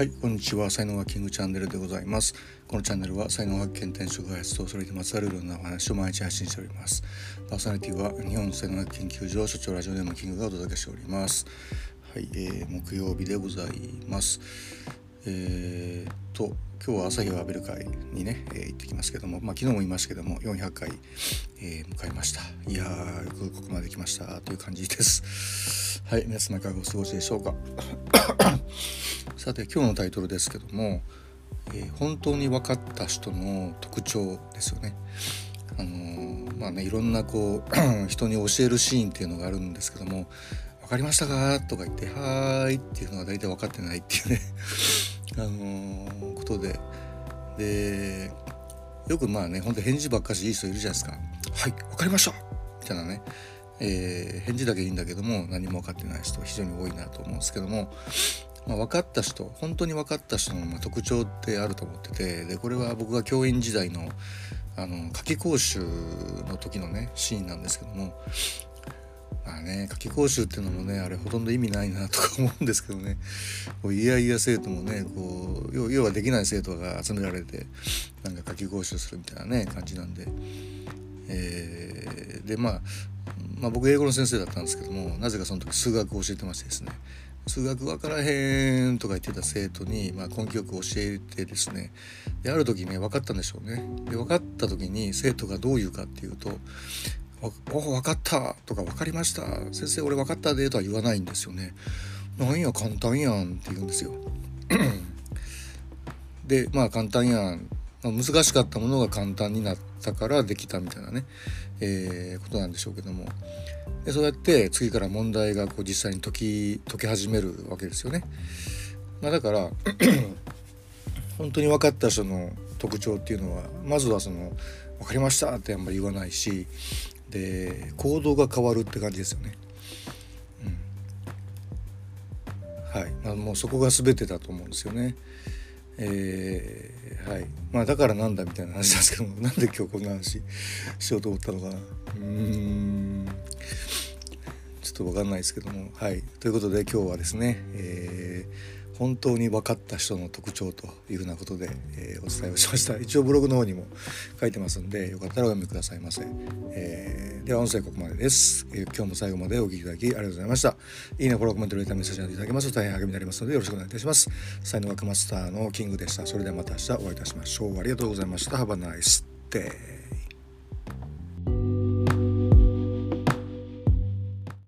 はい、こんにちは。才能がキングチャンネルでございます。このチャンネルは才能学研転職開発とそれにまつわるいろんなお話を毎日配信しております。パーソナリティは日本才能学研究所所長ラジオネームキングがお届けしております。はい、えー、木曜日でございます。えー、と今日は朝日を浴びる会にね、えー、行ってきますけども、まあ、昨日も言いましたけども400回、えー、迎えましたいやーよくここまで来ましたという感じですはい皆様いかがお過ごしでしょうか？さて今日のタイトルですけども、えー、本当に分かった人の特徴ですよね。あのー、まあねいろんなこう 人に教えるシーンっていうのがあるんですけども「分かりましたか?」とか言って「はーい」っていうのが大体分かってないっていうね あの、ことで。でよくまあねほんと返事ばっかしいい人いるじゃないですか「はい分かりました」みたいなね、えー、返事だけいいんだけども何も分かってない人非常に多いなと思うんですけども、まあ、分かった人本当に分かった人のま特徴ってあると思っててでこれは僕が教員時代のあの夏季講習の時のねシーンなんですけどもまあね夏季講習っていうのもねあれほとんど意味ないなとか思うんですけどねこういやいや生徒もねこう要はできない生徒が集められてなんか夏季講習するみたいなね感じなんで、えー、でまあまあ、僕英語の先生だったんですけどもなぜかその時数学を教えてましてですね。数学分からへんとか言ってた生徒に、まあ、根気よく教えてですねである時ね分かったんでしょうね。で分かった時に生徒がどう言うかっていうとお分かったとか分かりました先生俺分かったでとは言わないんですよねなんや簡単やんって言うんですよ。でまあ簡単やんま難しかったものが簡単になったからできたみたいなね、えー、ことなんでしょうけどもでそうやって次から問題がこう実際に解き解き始めるわけですよね。まあ、だから 本当に分かった人の特徴っていうのはまずはその「分かりました」ってあんまり言わないしで行動が変わるって感じですよね。うん、はい、まあ、もうそこが全てだと思うんですよね。えー、はい。まあだからなんだみたいな話なんですけどもなんで今日こんな話しようと思ったのかな。うん。ちょっと分かんないですけども。はい。ということで今日はですね、え本当に分かった人の特徴というふうなことで、えー、お伝えをしました。一応ブログの方にも書いてますんでよかったらお読みくださいませ、えー、では音声ここまでです、えー、今日も最後までお聴きいただきありがとうございました。いいねフォローコメントレーターメッセージなどいただけますと大変励みになりますのでよろしくお願いいたします。才能学マスターのキングでした。それではまた明日お会いいたしましょう。ありがとうございました。Have a nice day